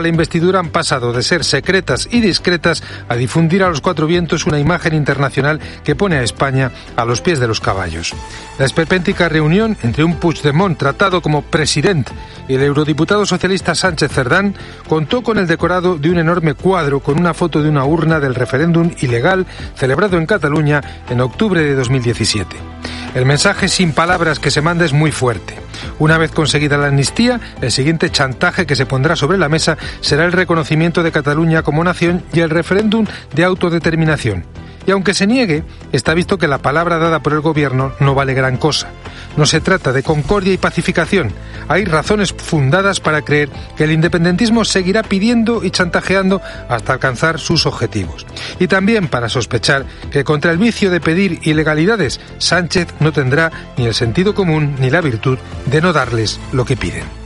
la investidura han pasado de ser secretas y discretas a difundir a los cuatro vientos una imagen internacional que pone a España a los pies de los caballos. La esperpéntica reunión entre un Puigdemont tratado como presidente y el eurodiputado socialista Sánchez Cerdán contó con el decorado de un enorme cuadro con una foto de una urna del referéndum ilegal celebrado en Cataluña en octubre de 2017. El mensaje sin palabras que se manda es muy fuerte. Una vez conseguida la amnistía, el siguiente chantaje que se pondrá sobre la mesa será el reconocimiento de Cataluña como nación y el referéndum de autodeterminación. Y aunque se niegue, está visto que la palabra dada por el gobierno no vale gran cosa. No se trata de concordia y pacificación. Hay razones fundadas para creer que el independentismo seguirá pidiendo y chantajeando hasta alcanzar sus objetivos. Y también para sospechar que contra el vicio de pedir ilegalidades, Sánchez no tendrá ni el sentido común ni la virtud de no darles lo que piden.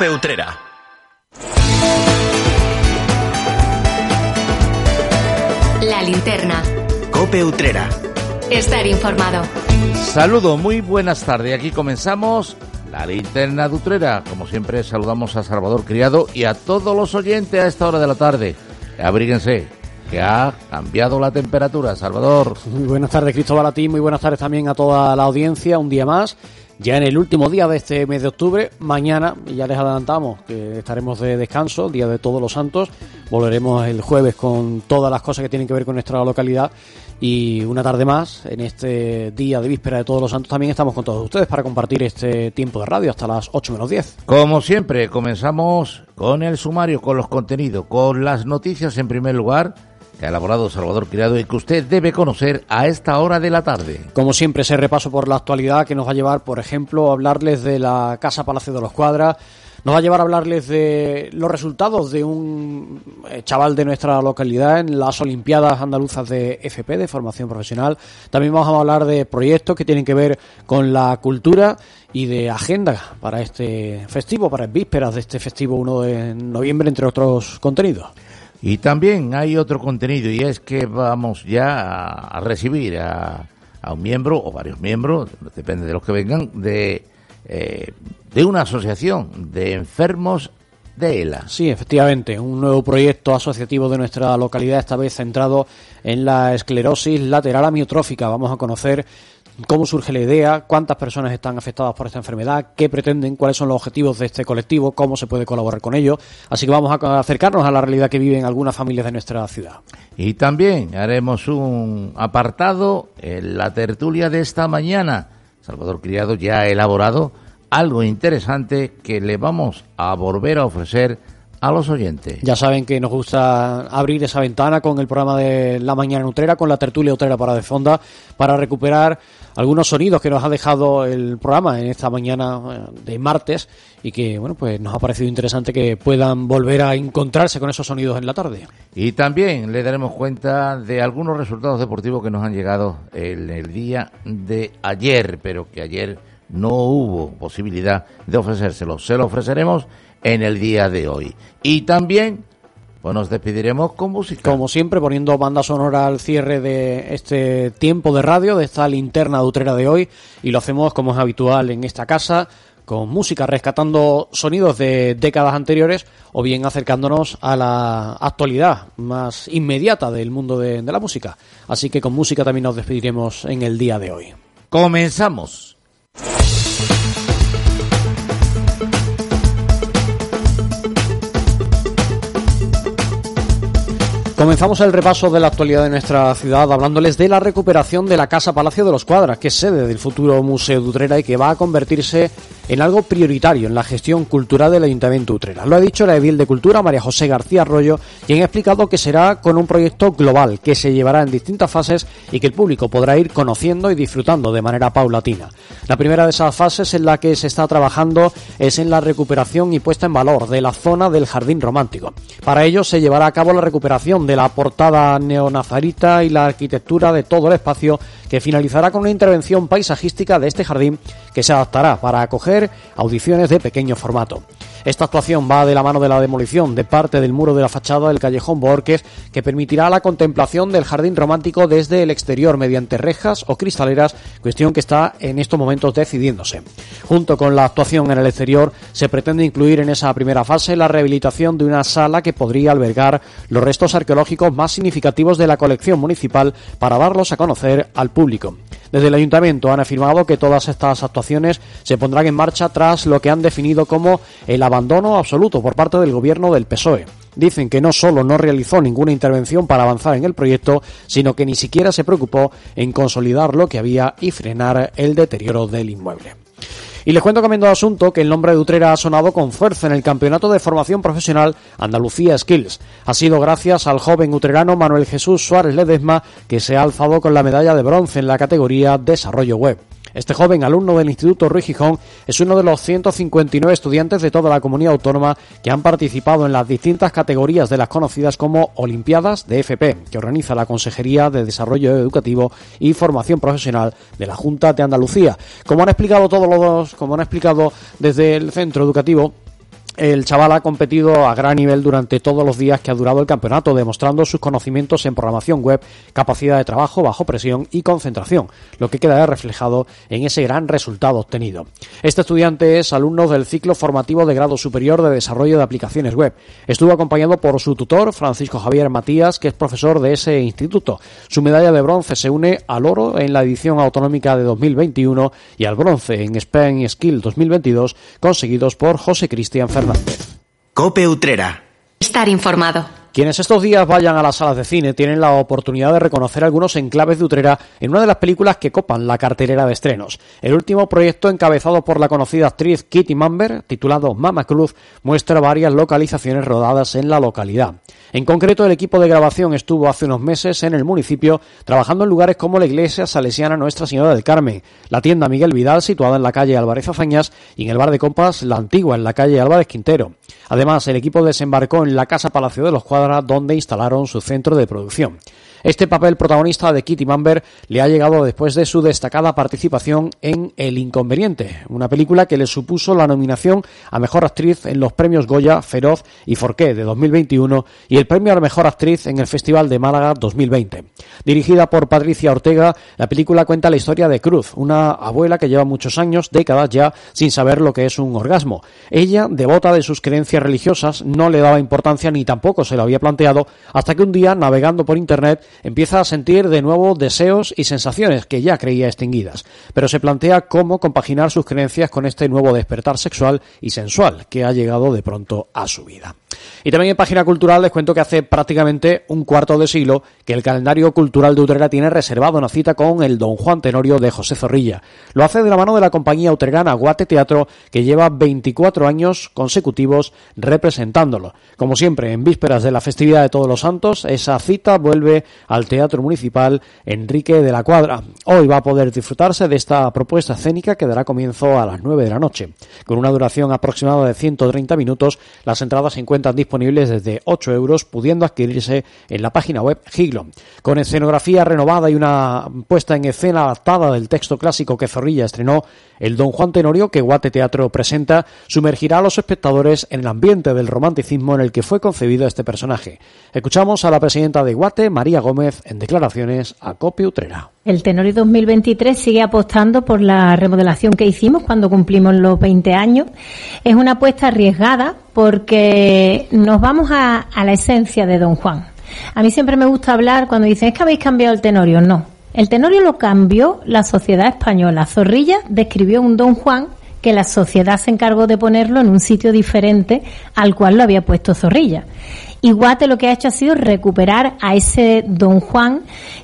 Cope Utrera. La linterna. Cope Utrera. Estar informado. Saludo, muy buenas tardes. Aquí comenzamos la linterna de Utrera. Como siempre, saludamos a Salvador Criado y a todos los oyentes a esta hora de la tarde. Abríguense, que ha cambiado la temperatura. Salvador. Muy buenas tardes, Cristóbal, a ti. Muy buenas tardes también a toda la audiencia. Un día más ya en el último día de este mes de octubre, mañana, ya les adelantamos que estaremos de descanso, Día de Todos los Santos. Volveremos el jueves con todas las cosas que tienen que ver con nuestra localidad. Y una tarde más, en este día de víspera de Todos los Santos, también estamos con todos ustedes para compartir este tiempo de radio hasta las 8 menos 10. Como siempre, comenzamos con el sumario, con los contenidos, con las noticias en primer lugar que ha elaborado Salvador Criado y que usted debe conocer a esta hora de la tarde. Como siempre, ese repaso por la actualidad que nos va a llevar, por ejemplo, a hablarles de la Casa Palacio de los Cuadras, nos va a llevar a hablarles de los resultados de un eh, chaval de nuestra localidad en las Olimpiadas Andaluzas de FP, de formación profesional. También vamos a hablar de proyectos que tienen que ver con la cultura y de agenda para este festivo, para vísperas de este festivo 1 de noviembre, entre otros contenidos. Y también hay otro contenido y es que vamos ya a, recibir a, un miembro o varios miembros, depende de los que vengan, de, eh, de una asociación de enfermos de ELA. Sí, efectivamente, un nuevo proyecto asociativo de nuestra localidad, esta vez centrado en la esclerosis lateral amiotrófica. Vamos a conocer cómo surge la idea, cuántas personas están afectadas por esta enfermedad, qué pretenden, cuáles son los objetivos de este colectivo, cómo se puede colaborar con ellos. Así que vamos a acercarnos a la realidad que viven algunas familias de nuestra ciudad. Y también haremos un apartado en la tertulia de esta mañana. Salvador Criado ya ha elaborado algo interesante que le vamos a volver a ofrecer a los oyentes. Ya saben que nos gusta abrir esa ventana con el programa de La Mañana Nutrera, con la tertulia Utrera para de Fonda, para recuperar algunos sonidos que nos ha dejado el programa en esta mañana eh, de martes y que, bueno, pues nos ha parecido interesante que puedan volver a encontrarse con esos sonidos en la tarde. Y también le daremos cuenta de algunos resultados deportivos que nos han llegado en el día de ayer, pero que ayer no hubo posibilidad de ofrecérselos. Se lo ofreceremos en el día de hoy. Y también pues nos despediremos con música. Como siempre, poniendo banda sonora al cierre de este tiempo de radio, de esta linterna dutrera de hoy. Y lo hacemos como es habitual en esta casa, con música, rescatando sonidos de décadas anteriores o bien acercándonos a la actualidad más inmediata del mundo de, de la música. Así que con música también nos despediremos en el día de hoy. Comenzamos. Comenzamos el repaso de la actualidad de nuestra ciudad hablándoles de la recuperación de la Casa Palacio de los Cuadras, que es sede del futuro Museo de Utrera y que va a convertirse en algo prioritario en la gestión cultural del Ayuntamiento de Utrera. Lo ha dicho la edil de Cultura, María José García Arroyo, quien ha explicado que será con un proyecto global que se llevará en distintas fases y que el público podrá ir conociendo y disfrutando de manera paulatina. La primera de esas fases en la que se está trabajando es en la recuperación y puesta en valor de la zona del Jardín Romántico. Para ello se llevará a cabo la recuperación de la portada neonazarita y la arquitectura de todo el espacio que finalizará con una intervención paisajística de este jardín que se adaptará para acoger audiciones de pequeño formato. Esta actuación va de la mano de la demolición de parte del muro de la fachada del callejón Borges, que permitirá la contemplación del jardín romántico desde el exterior mediante rejas o cristaleras, cuestión que está en estos momentos decidiéndose. Junto con la actuación en el exterior, se pretende incluir en esa primera fase la rehabilitación de una sala que podría albergar los restos arqueológicos más significativos de la colección municipal para darlos a conocer al público. Desde el ayuntamiento han afirmado que todas estas actuaciones se pondrán en marcha tras lo que han definido como el abandono absoluto por parte del gobierno del PSOE. Dicen que no solo no realizó ninguna intervención para avanzar en el proyecto, sino que ni siquiera se preocupó en consolidar lo que había y frenar el deterioro del inmueble. Y les cuento cambiando de asunto que el nombre de Utrera ha sonado con fuerza en el Campeonato de Formación Profesional Andalucía Skills. Ha sido gracias al joven utrerano Manuel Jesús Suárez Ledesma que se ha alzado con la medalla de bronce en la categoría Desarrollo Web. Este joven alumno del Instituto Ruy Gijón es uno de los 159 estudiantes de toda la comunidad autónoma que han participado en las distintas categorías de las conocidas como Olimpiadas de FP, que organiza la Consejería de Desarrollo Educativo y Formación Profesional de la Junta de Andalucía. Como han explicado todos los, como han explicado desde el centro educativo, el chaval ha competido a gran nivel durante todos los días que ha durado el campeonato, demostrando sus conocimientos en programación web, capacidad de trabajo bajo presión y concentración, lo que queda reflejado en ese gran resultado obtenido. Este estudiante es alumno del ciclo formativo de grado superior de desarrollo de aplicaciones web. Estuvo acompañado por su tutor, Francisco Javier Matías, que es profesor de ese instituto. Su medalla de bronce se une al oro en la edición autonómica de 2021 y al bronce en Spain Skill 2022 conseguidos por José Cristian Fernández. Cope Utrera. Estar informado. Quienes estos días vayan a las salas de cine tienen la oportunidad de reconocer algunos enclaves de Utrera en una de las películas que copan la cartelera de estrenos. El último proyecto encabezado por la conocida actriz Kitty Mamber, titulado Mama Cruz, muestra varias localizaciones rodadas en la localidad. En concreto, el equipo de grabación estuvo hace unos meses en el municipio trabajando en lugares como la iglesia salesiana Nuestra Señora del Carmen, la tienda Miguel Vidal situada en la calle Álvarez Azañas y en el bar de compas La Antigua en la calle Álvarez Quintero. Además, el equipo desembarcó en la Casa Palacio de los Cuadras donde instalaron su centro de producción. Este papel protagonista de Kitty Mamber le ha llegado después de su destacada participación en El Inconveniente, una película que le supuso la nominación a Mejor Actriz en los premios Goya, Feroz y Forqué de 2021 y el premio a la Mejor Actriz en el Festival de Málaga 2020. Dirigida por Patricia Ortega, la película cuenta la historia de Cruz, una abuela que lleva muchos años, décadas ya, sin saber lo que es un orgasmo. Ella, devota de sus creencias religiosas, no le daba importancia ni tampoco se lo había planteado hasta que un día, navegando por Internet, empieza a sentir de nuevo deseos y sensaciones que ya creía extinguidas, pero se plantea cómo compaginar sus creencias con este nuevo despertar sexual y sensual que ha llegado de pronto a su vida. Y también en página cultural les cuento que hace prácticamente un cuarto de siglo que el calendario cultural de Utrera tiene reservado una cita con el Don Juan Tenorio de José Zorrilla. Lo hace de la mano de la compañía utrerana Guate Teatro que lleva 24 años consecutivos representándolo. Como siempre, en vísperas de la festividad de Todos los Santos, esa cita vuelve al Teatro Municipal Enrique de la Cuadra. Hoy va a poder disfrutarse de esta propuesta escénica que dará comienzo a las 9 de la noche. Con una duración aproximada de 130 minutos, las entradas se encuentran disponibles desde 8 euros, pudiendo adquirirse en la página web Giglon. Con escenografía renovada y una puesta en escena adaptada del texto clásico que Zorrilla estrenó, el Don Juan Tenorio que Guate Teatro presenta sumergirá a los espectadores en el ambiente del romanticismo en el que fue concebido este personaje. Escuchamos a la presidenta de Guate, María Gómez, en declaraciones a Copia Utrera. El Tenorio 2023 sigue apostando por la remodelación que hicimos cuando cumplimos los 20 años. Es una apuesta arriesgada porque nos vamos a, a la esencia de Don Juan. A mí siempre me gusta hablar cuando dicen es que habéis cambiado el Tenorio. No, el Tenorio lo cambió la sociedad española. Zorrilla describió un Don Juan que la sociedad se encargó de ponerlo en un sitio diferente al cual lo había puesto Zorrilla. Y Guate lo que ha hecho ha sido recuperar a ese Don Juan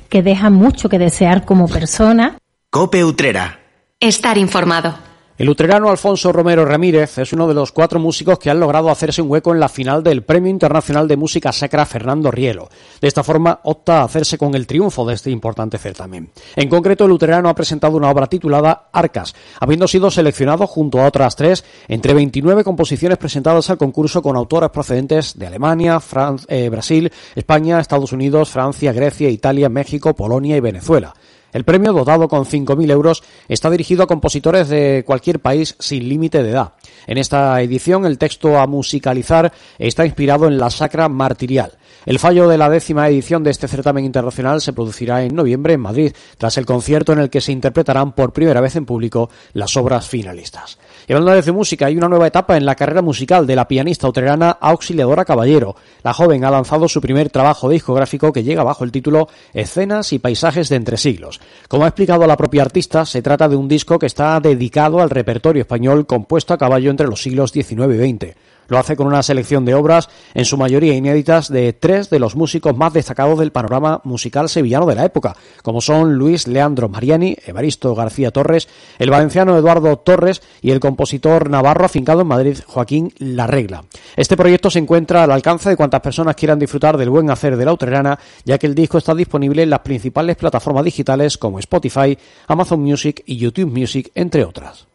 que deja mucho que desear como persona. Cope Utrera. Estar informado. El utrerano Alfonso Romero Ramírez es uno de los cuatro músicos que han logrado hacerse un hueco en la final del Premio Internacional de Música Sacra Fernando Rielo. De esta forma opta a hacerse con el triunfo de este importante certamen. En concreto, el utrerano ha presentado una obra titulada Arcas, habiendo sido seleccionado junto a otras tres entre 29 composiciones presentadas al concurso con autores procedentes de Alemania, eh, Brasil, España, Estados Unidos, Francia, Grecia, Italia, México, Polonia y Venezuela. El premio, dotado con 5.000 euros, está dirigido a compositores de cualquier país sin límite de edad. En esta edición, el texto a musicalizar está inspirado en la Sacra Martirial. El fallo de la décima edición de este certamen internacional se producirá en noviembre en Madrid, tras el concierto en el que se interpretarán por primera vez en público las obras finalistas. Y hablando de música, hay una nueva etapa en la carrera musical de la pianista utrerana Auxiliadora Caballero. La joven ha lanzado su primer trabajo discográfico que llega bajo el título Escenas y paisajes de entre siglos. Como ha explicado la propia artista, se trata de un disco que está dedicado al repertorio español compuesto a caballo entre los siglos XIX y XX. Lo hace con una selección de obras, en su mayoría inéditas, de tres de los músicos más destacados del panorama musical sevillano de la época, como son Luis Leandro Mariani, Evaristo García Torres, el valenciano Eduardo Torres y el compositor navarro afincado en Madrid, Joaquín Larregla. Este proyecto se encuentra al alcance de cuantas personas quieran disfrutar del buen hacer de la utrerana, ya que el disco está disponible en las principales plataformas digitales como Spotify, Amazon Music y YouTube Music, entre otras.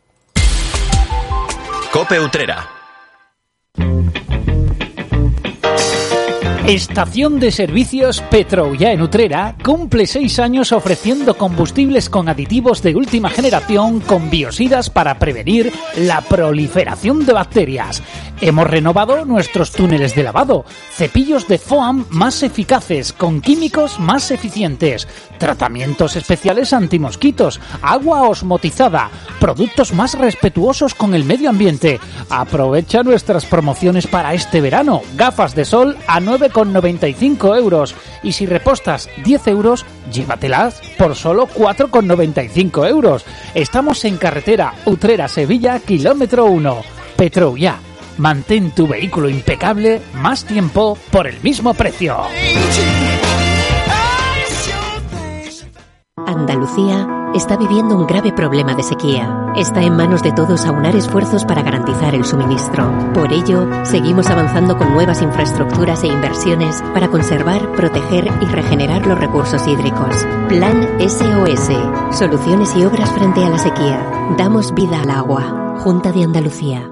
Cope Utrera Estación de servicios Petrouya en Utrera cumple seis años ofreciendo combustibles con aditivos de última generación con biosidas para prevenir la proliferación de bacterias. Hemos renovado nuestros túneles de lavado, cepillos de foam más eficaces con químicos más eficientes, tratamientos especiales antimosquitos, agua osmotizada, productos más respetuosos con el medio ambiente. Aprovecha nuestras promociones para este verano. Gafas de sol a 9,95 euros. Y si repostas 10 euros, llévatelas por solo 4,95 euros. Estamos en carretera Utrera-Sevilla, kilómetro 1. Petrouya. Mantén tu vehículo impecable más tiempo por el mismo precio. Andalucía está viviendo un grave problema de sequía. Está en manos de todos aunar esfuerzos para garantizar el suministro. Por ello, seguimos avanzando con nuevas infraestructuras e inversiones para conservar, proteger y regenerar los recursos hídricos. Plan SOS. Soluciones y obras frente a la sequía. Damos vida al agua. Junta de Andalucía.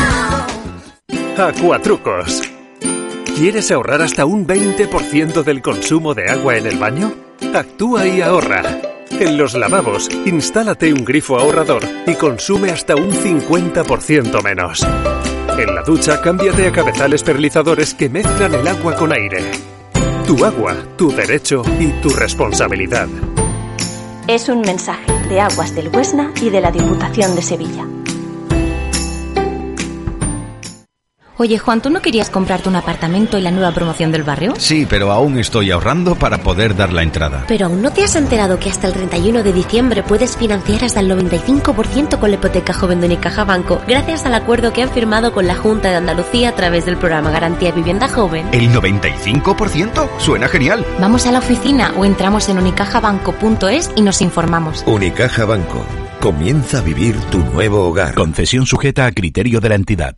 Acuatrucos. ¿Quieres ahorrar hasta un 20% del consumo de agua en el baño? Actúa y ahorra. En los lavabos, instálate un grifo ahorrador y consume hasta un 50% menos. En la ducha, cámbiate a cabezales perlizadores que mezclan el agua con aire. Tu agua, tu derecho y tu responsabilidad. Es un mensaje de Aguas del Huesna y de la Diputación de Sevilla. Oye, Juan, ¿tú no querías comprarte un apartamento y la nueva promoción del barrio? Sí, pero aún estoy ahorrando para poder dar la entrada. Pero aún no te has enterado que hasta el 31 de diciembre puedes financiar hasta el 95% con la hipoteca joven de Unicaja Banco, gracias al acuerdo que han firmado con la Junta de Andalucía a través del programa Garantía Vivienda Joven. ¿El 95%? Suena genial. Vamos a la oficina o entramos en unicajabanco.es y nos informamos. Unicaja Banco. Comienza a vivir tu nuevo hogar. Concesión sujeta a criterio de la entidad.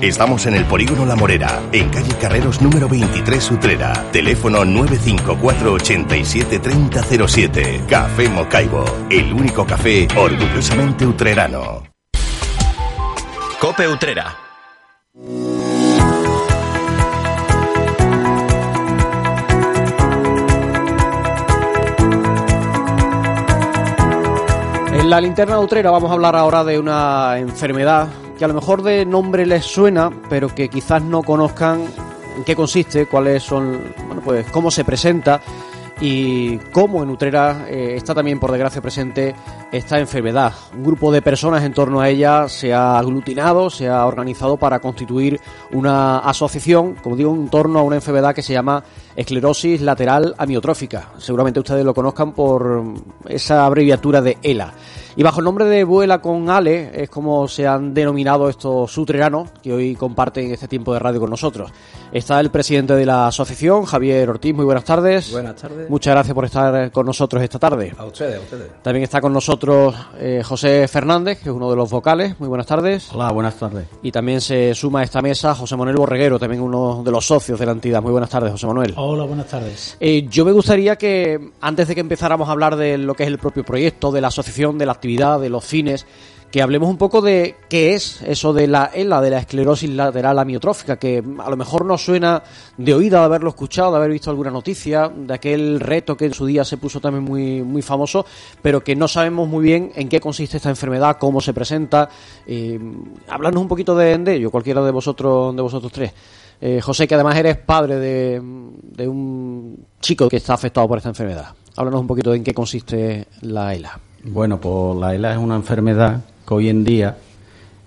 Estamos en el Polígono La Morera, en calle Carreros número 23 Utrera. Teléfono 954 87 3007. Café Mocaibo, el único café orgullosamente utrerano. Cope Utrera. En la linterna utrera vamos a hablar ahora de una enfermedad que a lo mejor de nombre les suena, pero que quizás no conozcan en qué consiste, cuáles son, bueno, pues cómo se presenta y cómo en Utrera eh, está también, por desgracia, presente esta enfermedad. Un grupo de personas en torno a ella se ha aglutinado, se ha organizado para constituir una asociación, como digo, en torno a una enfermedad que se llama esclerosis lateral amiotrófica. Seguramente ustedes lo conozcan por esa abreviatura de ELA. Y bajo el nombre de Vuela con Ale es como se han denominado estos sutreranos que hoy comparten este tiempo de radio con nosotros. Está el presidente de la asociación, Javier Ortiz. Muy buenas tardes. Buenas tardes. Muchas gracias por estar con nosotros esta tarde. A ustedes, a ustedes. También está con nosotros eh, José Fernández, que es uno de los vocales. Muy buenas tardes. Hola, buenas tardes. Y también se suma a esta mesa José Manuel Borreguero, también uno de los socios de la entidad. Muy buenas tardes, José Manuel. Hola, buenas tardes. Eh, yo me gustaría que, antes de que empezáramos a hablar de lo que es el propio proyecto, de la asociación, de la actividad, de los fines, que hablemos un poco de qué es eso de la ELA, de la esclerosis lateral amiotrófica, que a lo mejor nos suena de oída de haberlo escuchado, de haber visto alguna noticia, de aquel reto que en su día se puso también muy, muy famoso, pero que no sabemos muy bien en qué consiste esta enfermedad, cómo se presenta. Eh, hablarnos un poquito de, de, ello, cualquiera de vosotros, de vosotros tres. Eh, José, que además eres padre de, de un chico que está afectado por esta enfermedad. Háblanos un poquito de en qué consiste la ELA. Bueno, pues la ELA es una enfermedad hoy en día,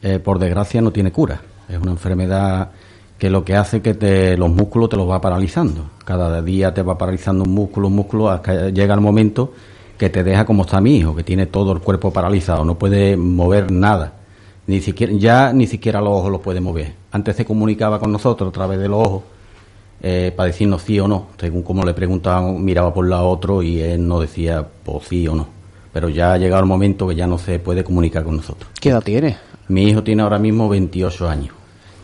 eh, por desgracia, no tiene cura. Es una enfermedad que lo que hace que te, los músculos te los va paralizando. Cada día te va paralizando un músculo, un músculo, hasta llega el momento que te deja como está mi hijo, que tiene todo el cuerpo paralizado, no puede mover nada. Ni siquiera, ya ni siquiera los ojos los puede mover. Antes se comunicaba con nosotros a través de los ojos eh, para decirnos sí o no. Según como le preguntaban, miraba por la otro y él no decía pues sí o no pero ya ha llegado el momento que ya no se puede comunicar con nosotros. ¿Qué edad tiene? Mi hijo tiene ahora mismo 28 años.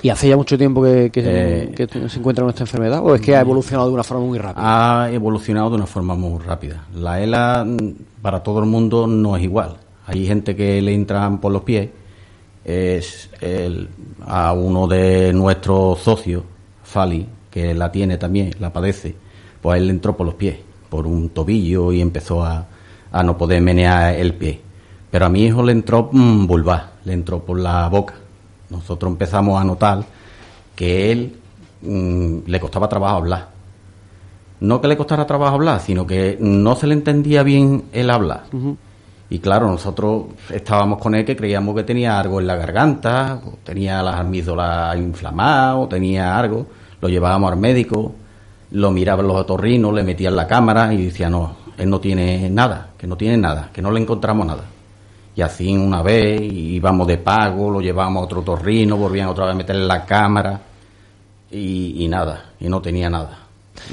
¿Y hace ya mucho tiempo que, que, eh, que, se encuentra con esta enfermedad? ¿O es que ha evolucionado de una forma muy rápida? Ha evolucionado de una forma muy rápida. La ELA para todo el mundo no es igual. Hay gente que le entran por los pies. Es el, a uno de nuestros socios, Fali, que la tiene también, la padece, pues él le entró por los pies, por un tobillo y empezó a, a no poder menear el pie. Pero a mi hijo le entró mmm, vulva, le entró por la boca. Nosotros empezamos a notar que él mmm, le costaba trabajo hablar. No que le costara trabajo hablar, sino que no se le entendía bien el hablar. Uh -huh. Y claro, nosotros estábamos con él que creíamos que tenía algo en la garganta, o tenía las amígdalas inflamadas, o tenía algo. Lo llevábamos al médico, lo miraban los otorrinos, le metían la cámara y decía, no, él no tiene nada, que no tiene nada, que no le encontramos nada. Y así una vez íbamos de pago, lo llevábamos a otro torrino, volvían otra vez a meterle la cámara y, y, nada, y no tenía nada.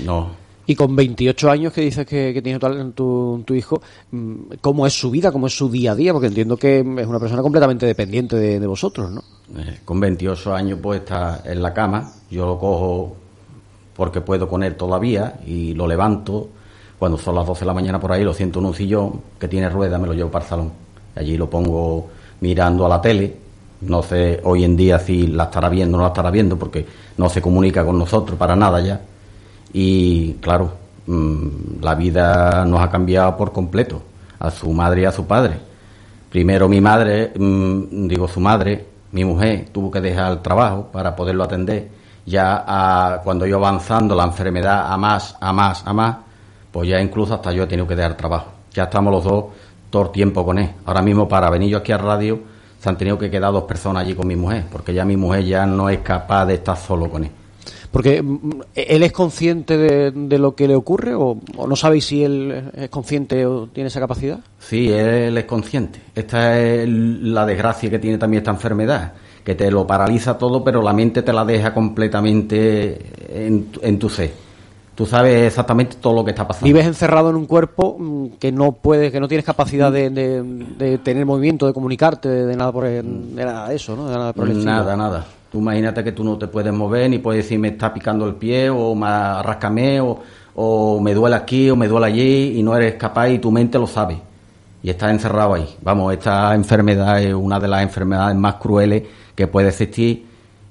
No. Y con 28 años que dices que, que tiene tu, tu, tu, hijo, mm, ¿cómo es su vida, cómo es su día a día? Porque entiendo que es una persona completamente dependiente de, de vosotros, ¿no? Eh, con 28 años pues está en la cama, yo lo cojo porque puedo con él todavía y lo levanto, cuando son las 12 de la mañana por ahí, lo siento en un sillón que tiene rueda, me lo llevo para el salón. Allí lo pongo mirando a la tele. No sé hoy en día si la estará viendo o no la estará viendo, porque no se comunica con nosotros para nada ya. Y claro, mmm, la vida nos ha cambiado por completo, a su madre y a su padre. Primero mi madre, mmm, digo su madre, mi mujer, tuvo que dejar el trabajo para poderlo atender. Ya cuando yo avanzando la enfermedad a más, a más, a más, pues ya incluso hasta yo he tenido que dejar trabajo. Ya estamos los dos todo el tiempo con él. Ahora mismo para venir yo aquí a radio se han tenido que quedar dos personas allí con mi mujer, porque ya mi mujer ya no es capaz de estar solo con él. Porque él es consciente de, de lo que le ocurre o, o, no sabéis si él es consciente o tiene esa capacidad. Sí, él es consciente. Esta es la desgracia que tiene también esta enfermedad, que te lo paraliza todo, pero la mente te la deja completamente en, en tu ser tú sabes exactamente todo lo que está pasando. Vives encerrado en un cuerpo mm, que no puede, que no tienes capacidad de, de, de tener movimiento, de comunicarte, de, nada por de nada de eso, ¿no? De nada, por el nada, nada. Tú imagínate que tú no te puedes mover ni puedes decir me está picando el pie o me rascame o, o me duele aquí o me duele allí y no eres capaz y tu mente lo sabe. Y estás encerrado ahí. Vamos, esta enfermedad es una de las enfermedades más crueles que puede existir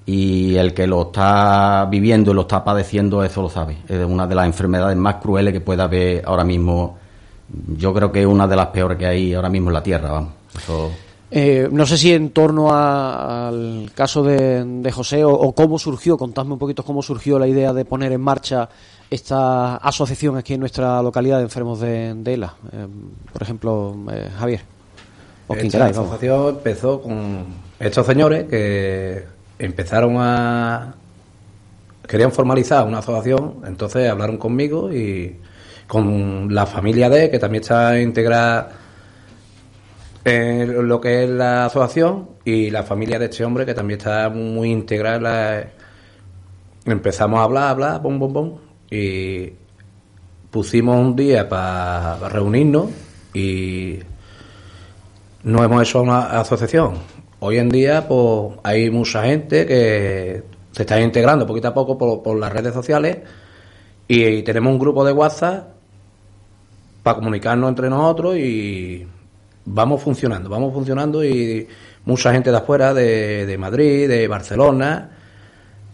y el que lo está viviendo y lo está padeciendo eso lo sabe. Es una de las enfermedades más crueles que pueda haber ahora mismo. Yo creo que es una de las peores que hay ahora mismo en la Tierra, vamos. Eso... Eh, no sé si en torno a, al caso de, de José o, o, cómo surgió, contadme un poquito cómo surgió la idea de poner en marcha esta asociación aquí en nuestra localidad de enfermos de, ELA? Eh, por ejemplo, eh, Javier. O Esta asociación empezó con estos señores que empezaron a... querían formalizar una asociación, entonces hablaron conmigo y con la familia de, que también está integrada en lo que es la asociación, y la familia de este hombre, que también está muy integrada. Empezamos a hablar, hablar, bom, bom, bom, y pusimos un día para reunirnos y no hemos hecho una asociación. Hoy en día, pues hay mucha gente que se está integrando poquito a poco por, por las redes sociales y tenemos un grupo de WhatsApp para comunicarnos entre nosotros y vamos funcionando, vamos funcionando y mucha gente de afuera, de, Madrid, de Barcelona,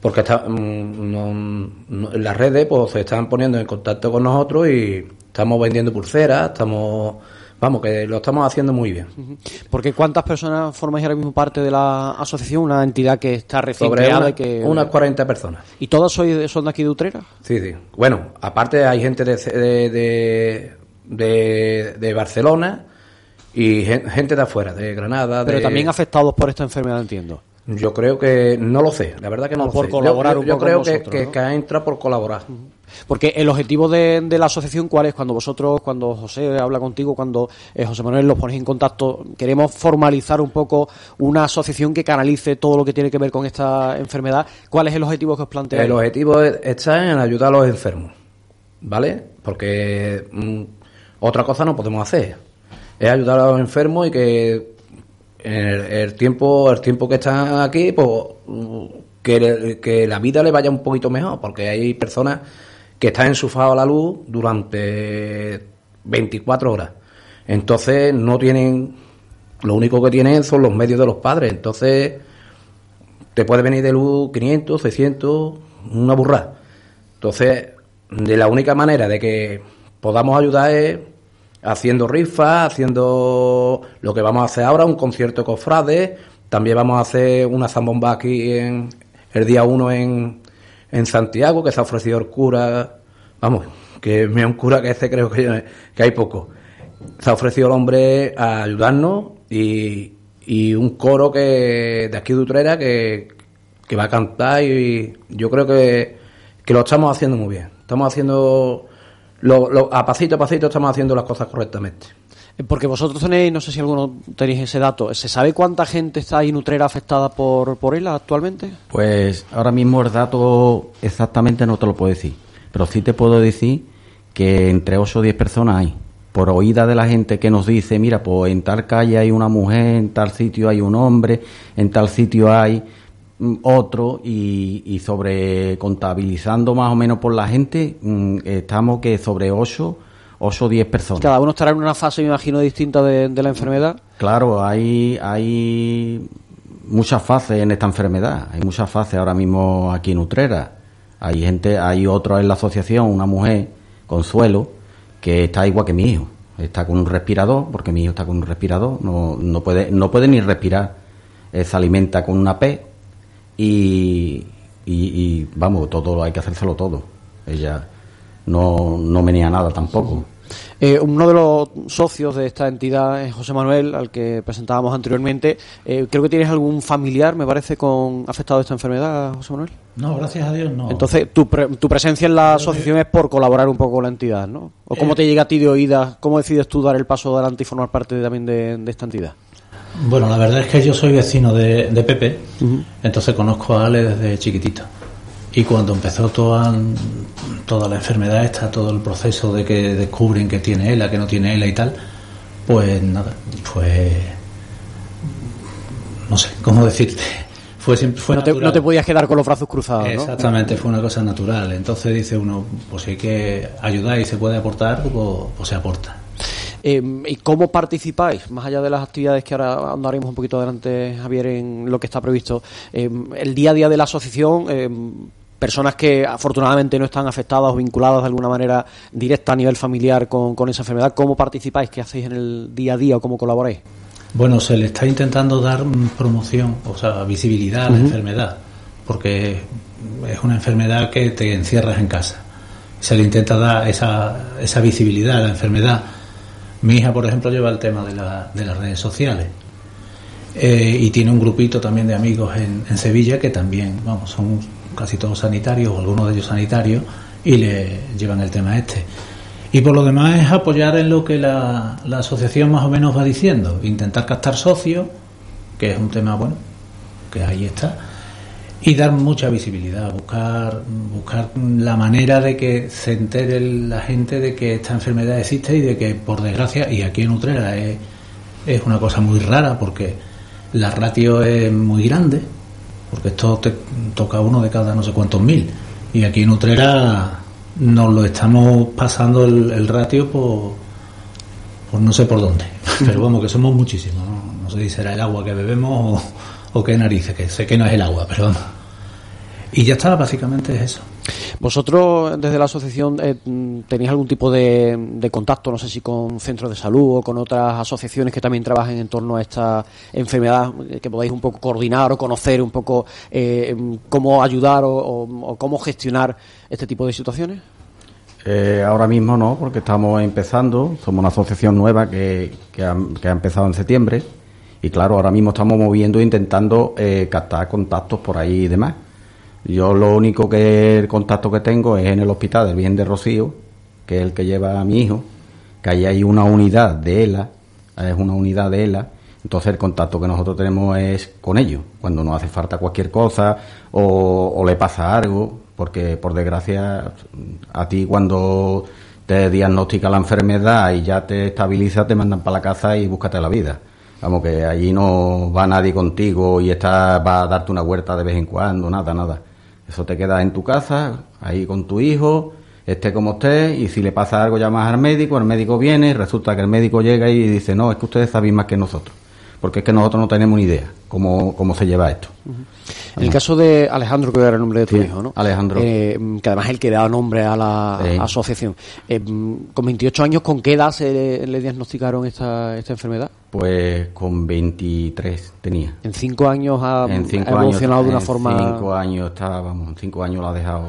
porque está, mm, las redes pues se están poniendo en contacto con nosotros y estamos vendiendo pulseras, estamos vamos, que lo estamos haciendo muy bien. Porque ¿cuántas personas formáis ahora mismo parte de la asociación? Una entidad que está recién creada y que... Unas 40 personas. ¿Y todas son de aquí de Utrera? Sí, sí. Bueno, aparte hay gente de, de, de, de Barcelona y gente de afuera, de Granada. Pero también afectados por esta enfermedad, entiendo. Yo creo que no lo sé, la verdad que no, lo por sé. colaborar yo, creo que, que, ha entrado por colaborar. Porque el objetivo de, la asociación, ¿cuál es? Cuando vosotros, cuando José habla contigo, cuando eh, José Manuel los ponéis en contacto, queremos formalizar un poco una asociación que canalice todo lo que tiene que ver con esta enfermedad. ¿Cuál es el objetivo que os planteáis? El objetivo está en ayudar a los enfermos, ¿vale? Porque mm, otra cosa no podemos hacer. Es ayudar a los enfermos y que en el, tiempo el tiempo que están aquí, pues que, que la vida le vaya un poquito mejor, porque hay personas que están enchufados a la luz durante 24 horas. Entonces no tienen, lo único que tienen son los medios de los padres. Entonces te puede venir de luz 500, 600, una burrada. Entonces, de la única manera de que podamos ayudar es haciendo rifas, haciendo lo que vamos a hacer ahora, un concierto cofrade. También vamos a hacer una zambomba aquí en el día 1 en, en Santiago, que se ha ofrecido el cura, vamos, que me un cura que ese creo que, que hay poco. Se ha ofrecido el hombre a ayudarnos y, y un coro que de aquí de Utrera que, que va a cantar y yo creo que, que lo estamos haciendo muy bien. Estamos haciendo lo, a pasito a pasito estamos haciendo las cosas correctamente. Eh, porque vosotros tenéis, no sé si alguno tenéis ese dato, ¿se sabe cuánta gente está ahí Nutrera afectada por, por él actualmente? Pues ahora mismo el dato exactamente no te lo puedo decir, pero sí te puedo decir que entre 8 o 10 personas hay. Por oída de la gente que nos dice, mira, pues en tal calle hay una mujer, en tal sitio hay un hombre, en tal sitio hay Mm, otro y, sobre contabilizando más o menos por la gente, mm, estamos que sobre 8 o 10 personas. Cada uno estará en una fase, me imagino, distinta de, la enfermedad. Claro, hay, hay muchas fases en esta enfermedad. Hay muchas fases ahora mismo aquí en Utrera. Hay gente, hay otro en la asociación, una mujer, Consuelo, que está igual que mi hijo. Está con un respirador, porque mi hijo está con un respirador, no, no, puede, no puede ni respirar. se alimenta con una P y, y, vamos, todo hay que hacérselo todo. Ella no, no menea nada tampoco. Eh, uno de los socios de esta entidad es José Manuel, al que presentábamos anteriormente. Eh, creo que tienes algún familiar, me parece, con afectado de esta enfermedad, José Manuel. No, gracias a Dios no. Entonces, tu, tu presencia en la asociación es por colaborar un poco con la entidad, ¿no? ¿O cómo eh, te llega a ti de oídas? ¿Cómo decides tú dar el paso adelante y formar parte también de esta entidad? Bueno, la verdad es que yo soy vecino de, Pepe, entonces conozco a Ale desde chiquitito. Y cuando empezó toda, toda la enfermedad esta, todo el proceso de que descubren que tiene ELA, que no tiene ELA y tal, pues nada, pues no sé cómo decirte. Fue, fue no, te, no, te, podías quedar con los brazos cruzados. Exactamente, fue una cosa natural. Entonces dice uno, pues si hay que ayudar y se puede aportar, pues, pues se aporta. Em, ¿Y cómo participáis? Más allá de las actividades que ahora andaremos un poquito adelante, Javier, en lo que está previsto, em, el día a día de la asociación em, personas que afortunadamente no están afectadas o vinculadas de alguna manera directa a nivel familiar con, esa enfermedad, ¿cómo participáis? ¿Qué hacéis en el día a día o cómo colaboráis? Bueno, se le está intentando dar promoción, o sea, visibilidad a la enfermedad, porque es una enfermedad que te encierras en casa se le intenta dar esa, esa visibilidad a la enfermedad. Mi hija, por ejemplo, lleva el tema de, la- de las redes sociales. Eh, y tiene un grupito también de amigos en, en Sevilla que también, vamos, son casi todos sanitarios, o algunos de ellos sanitarios, y le llevan el tema este. Y por lo demás es apoyar en lo que la, la asociación más o menos va diciendo, intentar captar socios, que es un tema bueno, que ahí está, y dar mucha visibilidad, buscar, buscar la manera de que se entere la gente de que esta enfermedad existe y de que, por desgracia, y aquí en Utrera es, es una cosa muy rara porque la ratio es muy grande, porque esto te toca uno de cada no sé cuántos mil, y aquí en Utrera nos lo estamos pasando el, el ratio por, por no sé por dónde, pero vamos, que somos muchísimos, no, no sé si será el agua que bebemos o, o qué narices, que sé que no es el agua, pero vamos. Y ya está, básicamente es eso. ¿Vosotros desde la asociación eh, tenéis algún tipo de, contacto, no sé si con centros de salud o con otras asociaciones que también trabajen en torno a esta enfermedad, eh, que podáis un poco coordinar o conocer un poco eh, cómo ayudar o cómo gestionar este tipo de situaciones? Eh, ahora mismo no, porque estamos empezando. Somos una asociación nueva que, que, ha, que ha empezado en septiembre. Y claro, ahora mismo estamos moviendo e intentando eh, captar contactos por ahí y demás. Yo lo único que el contacto que tengo es en el hospital del Bien de Rocío, que es el que lleva a mi hijo, que ahí hay una unidad de ELA, es una unidad de ELA. Entonces el contacto que nosotros tenemos es con ellos, cuando nos hace falta cualquier cosa o, le pasa algo, porque por desgracia a ti cuando te diagnostica la enfermedad y ya te estabiliza, te mandan para la casa y búscate la vida. Vamos, que allí no va nadie contigo y está, va a darte una huerta de vez en cuando, nada, nada. Eso te queda en tu casa, ahí con tu hijo, esté como esté, y si le pasa algo llamas al médico, el médico viene, resulta que el médico llega y dice, no, es que ustedes saben más que nosotros, porque es que nosotros no tenemos ni idea cómo, cómo se lleva esto. En el caso de Alejandro, que era el nombre de tu Sí, hijo, ¿no? Alejandro. Eh, que además es el que da nombre a la Sí. asociación. Eh, con 28 años, ¿con qué edad se le, le diagnosticaron esta, esta enfermedad? Pues con 23 tenía. En cinco años ha, en cinco ha evolucionado años, de una en forma... cinco años está, vamos, en cinco años lo ha dejado,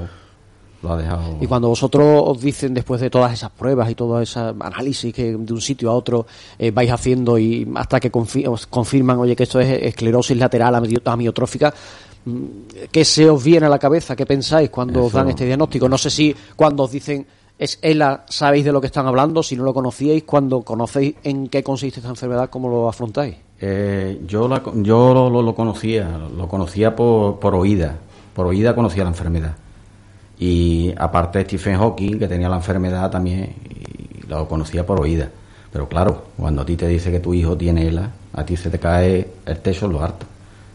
lo ha dejado. Y cuando vosotros os dicen, después de todas esas pruebas y todo ese análisis que de un sitio a otro eh, vais haciendo y hasta que confi- os confirman, oye, que esto es esclerosis lateral amio- amiotrófica, mm, ¿qué se os viene a la cabeza? ¿Qué pensáis cuando os dan este diagnóstico? No sé si cuando os dicen es ELA, sabéis de lo que están hablando, si no lo conocíais, cuando conocéis en qué consiste esta enfermedad, ¿cómo lo afrontáis? Eh, yo la yo lo, lo- lo conocía, lo conocía por, por oída, por oída conocía la enfermedad. Y aparte Stephen Hawking, que tenía la enfermedad también, y lo conocía por oída. Pero claro, cuando a ti te dice que tu hijo tiene ELA, a ti se te cae el techo en lo harto.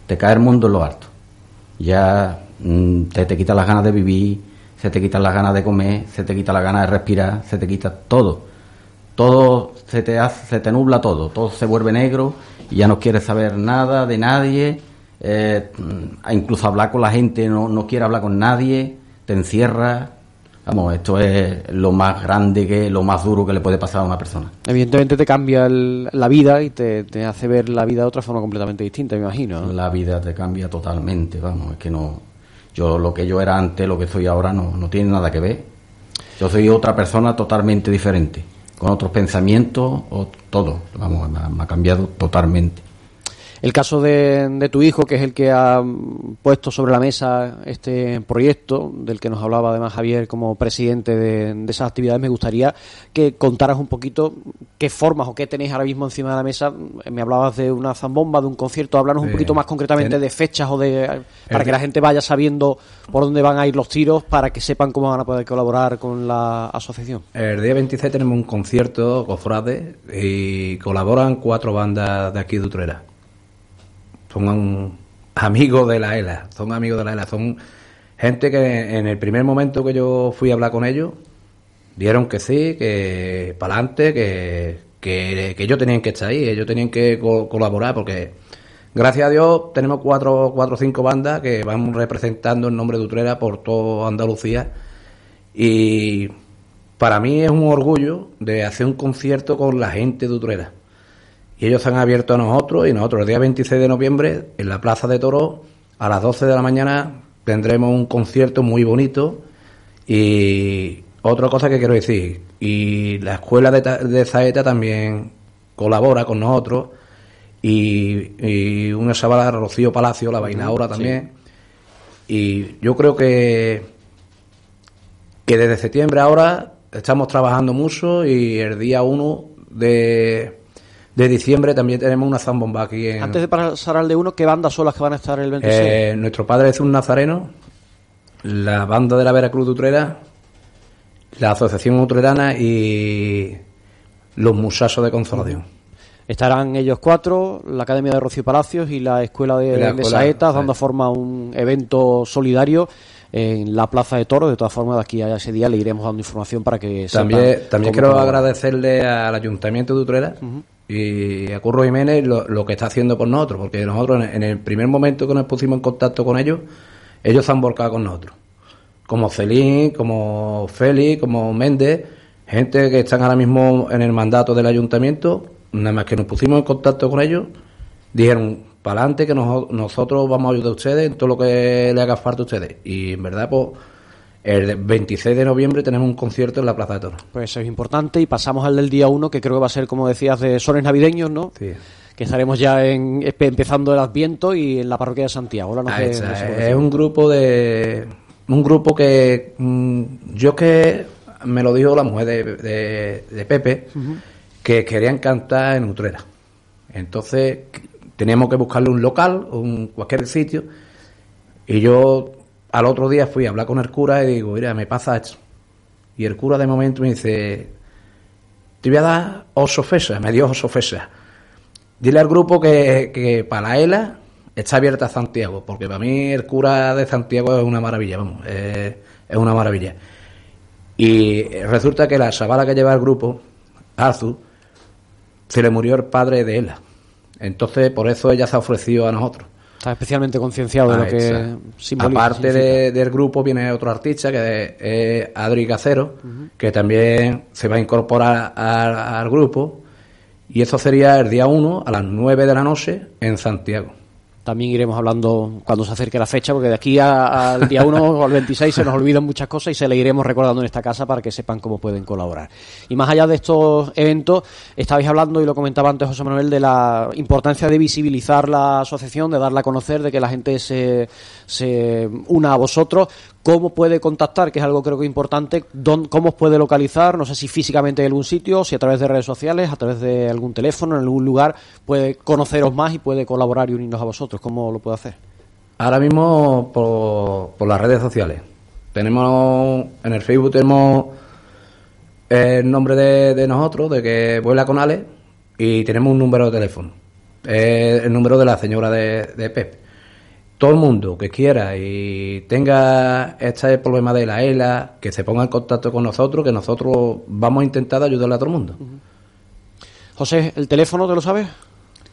Te cae el mundo en lo harto. Ya mm, te, te quita las ganas de vivir, se te quitan las ganas de comer, se te quita las ganas de respirar, se te quita todo todo se te hace, se te nubla todo, todo se vuelve negro y ya no quieres saber nada de nadie, eh, mm, incluso hablar con la gente no, no quiere hablar con nadie, te encierra, vamos, esto es lo más grande que, lo más duro que le puede pasar a una persona. Evidentemente te cambia el- la vida y te, te hace ver la vida de otra forma completamente distinta, me imagino. ¿no? La vida te cambia totalmente, vamos, es que no, yo lo que yo era antes, lo que soy ahora no, no tiene nada que ver. Yo soy otra persona totalmente diferente, con otros pensamientos, o todo, vamos, me ha- me ha cambiado totalmente. El caso de, de tu hijo, que es el que ha puesto sobre la mesa este proyecto, del que nos hablaba además Javier como presidente de, de esas actividades, me gustaría que contaras un poquito qué formas o qué tenéis ahora mismo encima de la mesa. Me hablabas de una zambomba, de un concierto, háblanos un Eh, poquito más concretamente ten- de fechas o de... para El- que la gente vaya sabiendo por dónde van a ir los tiros, para que sepan cómo van a poder colaborar con la asociación. El día 26 tenemos un concierto cofrade y colaboran cuatro bandas de aquí de Utrera. Son amigos de la ELA, son amigos de la ELA, son gente que en el primer momento que yo fui a hablar con ellos, dieron que sí, que para adelante, que, que, que ellos tenían que estar ahí, ellos tenían que co- colaborar porque gracias a Dios tenemos cuatro, cuatro o cinco bandas que van representando el nombre de Utrera por toda Andalucía y para mí es un orgullo de hacer un concierto con la gente de Utrera. Y ellos se han abierto a nosotros y nosotros el día 26 de noviembre en la Plaza de Toro a las 12 de la mañana tendremos un concierto muy bonito. Y, otra cosa que quiero decir, y la escuela de, de Zaeta también colabora con nosotros, y, y una chavala, Rocío Palacio, la bailadora también, y yo creo que, que desde septiembre ahora estamos trabajando mucho y el día 1 de, de diciembre también tenemos una zambomba aquí en... Antes de pasar al de uno, ¿qué bandas son las que van a estar el 26? Eh, nuestro padre es un nazareno, la banda de la Veracruz de Utrera, la Asociación Utrerana y los Muchachos de Consolación. Estarán ellos cuatro, la Academia de Rocío Palacios y la Escuela de, la de escuela, Saetas, dando forma a un evento solidario en la Plaza de Toros. De todas formas, de aquí a ese día le iremos dando información para que También, también quiero agradecerle al Ayuntamiento de Utrera y a Curro Jiménez lo, que está haciendo por nosotros, porque nosotros en, en el primer momento que nos pusimos en contacto con ellos, ellos se han volcado con nosotros. Como Celín, como Félix, como Méndez, gente que están ahora mismo en el mandato del ayuntamiento, nada más que nos pusimos en contacto con ellos, dijeron, para adelante que nos- nosotros vamos a ayudar a ustedes en todo lo que le haga falta a ustedes. Y en verdad, pues, el 26 de noviembre tenemos un concierto en la Plaza de Toros. Pues eso es importante y pasamos al del día uno, que creo que va a ser, como decías, de sones navideños, ¿no? Sí. Que estaremos ya en, empezando el Adviento y en la parroquia de Santiago. Es un grupo de un grupo que mm, yo que me lo dijo la mujer de, de- de Pepe que querían cantar en Utrera entonces teníamos que buscarle un local un cualquier sitio y yo al otro día fui a hablar con el cura y digo mira me pasa esto y el cura de momento me dice te voy a dar oso fesa me dio oso fesa Dile al grupo que, para la ELA está abierta Santiago, porque para mí el cura de Santiago es una maravilla, vamos, es, es una maravilla. Y resulta que la chavala que lleva el grupo, Arzu, se le murió el padre de ELA. Entonces, por eso ella se ha ofrecido a nosotros. Está especialmente concienciado de lo Ahí que simboliza. Aparte de- del grupo viene otro artista que es Adri Cacero, que también se va a incorporar al, al grupo. Y eso sería el día 1 a las 9 de la noche en Santiago. También iremos hablando cuando se acerque la fecha, porque de aquí al día 1 o al 26 se nos olvidan muchas cosas y se le iremos recordando en esta casa para que sepan cómo pueden colaborar. Y más allá de estos eventos, estabais hablando, y lo comentaba antes José Manuel, de la importancia de visibilizar la asociación, de darla a conocer, de que la gente se, se una a vosotros. ¿Cómo puede contactar? Que es algo creo que importante. ¿Dón- ¿Cómo os puede localizar? No sé si físicamente en algún sitio, si a través de redes sociales, a través de algún teléfono, en algún lugar, puede conoceros más y puede colaborar y unirnos a vosotros. ¿Cómo lo puede hacer? Ahora mismo por, las redes sociales. Tenemos en el Facebook tenemos el nombre de, nosotros, de que vuela con Ale, y tenemos un número de teléfono. El número de la señora de Pep. Todo el mundo que quiera y tenga este problema de la ELA, que se ponga en contacto con nosotros, que nosotros vamos a intentar ayudarle a todo el mundo. José, ¿el teléfono te lo sabes?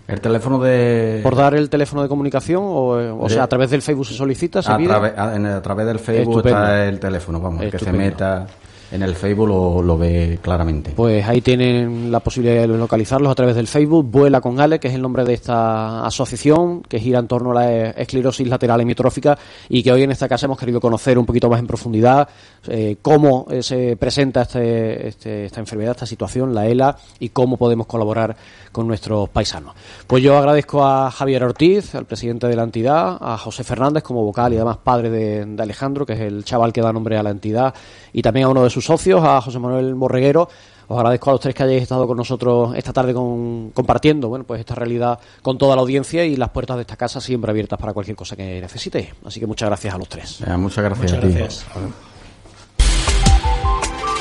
El teléfono de... ¿Por dar el teléfono de comunicación? O, eh, o De- sea, a través del Facebook se solicita, se a, pide? través- a- en- a través del Facebook Estupendo. está el teléfono, vamos, el que se Estupendo. meta en el Facebook lo, ve claramente. Pues ahí tienen la posibilidad de localizarlos a través del Facebook. Vuela con Ale, que es el nombre de esta asociación que gira en torno a la esclerosis lateral hemitrófica y que hoy en esta casa hemos querido conocer un poquito más en profundidad eh, cómo eh, se presenta este, este- esta enfermedad, esta situación, la ELA, y cómo podemos colaborar con nuestros paisanos. Pues yo agradezco a Javier Ortiz, al presidente de la entidad, a José Fernández como vocal y además padre de Alejandro, que es el chaval que da nombre a la entidad, y también a uno de sus socios, a José Manuel Borreguero. Os agradezco a los tres que hayáis estado con nosotros esta tarde con- compartiendo bueno, pues esta realidad con toda la audiencia y las puertas de esta casa siempre abiertas para cualquier cosa que necesitéis. Así que muchas gracias a los tres. Eh, muchas gracias Muchas a ti. gracias.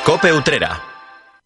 Cope Utrera.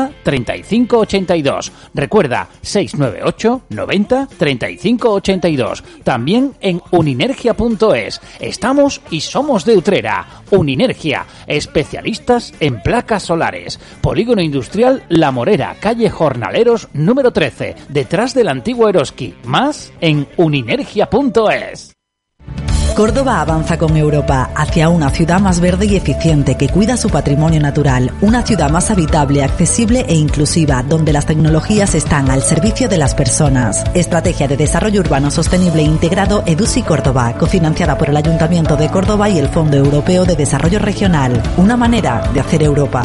90 35 82. Recuerda 698 90 35 82. También en uninergia.es. Estamos y somos de Utrera. Uninergia, especialistas en placas solares. Polígono Industrial La Morera, calle Jornaleros número 13, detrás del antiguo Eroski. Más en uninergia.es. Córdoba avanza con Europa hacia una ciudad más verde y eficiente que cuida su patrimonio natural, una ciudad más habitable, accesible e inclusiva, donde las tecnologías están al servicio de las personas. Estrategia de Desarrollo Urbano Sostenible Integrado EDUSI Córdoba, cofinanciada por el Ayuntamiento de Córdoba y el Fondo Europeo de Desarrollo Regional. Una manera de hacer Europa.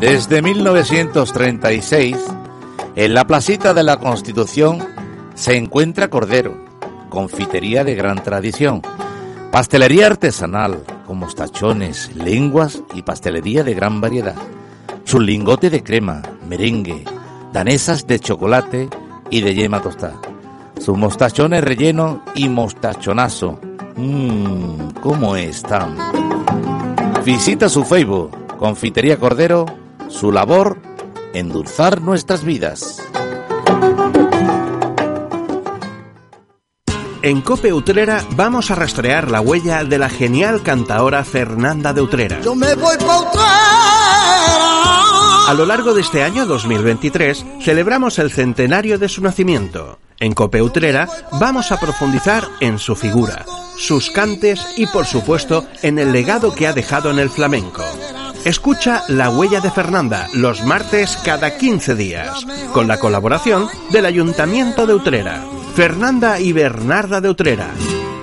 Desde 1936, en la placita de la Constitución se encuentra Cordero, confitería de gran tradición, pastelería artesanal con mostachones, lenguas y pastelería de gran variedad. Su lingote de crema, merengue, danesas de chocolate y de yema tostada. Sus mostachones relleno y mostachonazo. Mmm, ¿cómo están? Visita su Facebook, Confitería Cordero, su labor, endulzar nuestras vidas. En Cope Utrera vamos a rastrear la huella de la genial cantaora Fernanda de Utrera. Yo me voy pa' A lo largo de este año 2023 celebramos el centenario de su nacimiento. En Cope Utrera vamos a profundizar en su figura, sus cantes y por supuesto en el legado que ha dejado en el flamenco. Escucha La Huella de Fernanda los martes cada 15 días, con la colaboración del Ayuntamiento de Utrera. Fernanda y Bernarda de Utrera.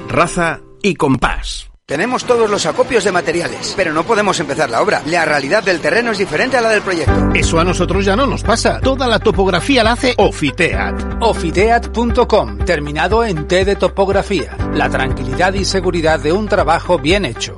Raza y compás. Tenemos todos los acopios de materiales, pero no podemos empezar la obra. La realidad del terreno es diferente a la del proyecto. Eso a nosotros ya no nos pasa. Toda la topografía la hace Ofiteat. Ofiteat.com, terminado en T de topografía. La tranquilidad y seguridad de un trabajo bien hecho.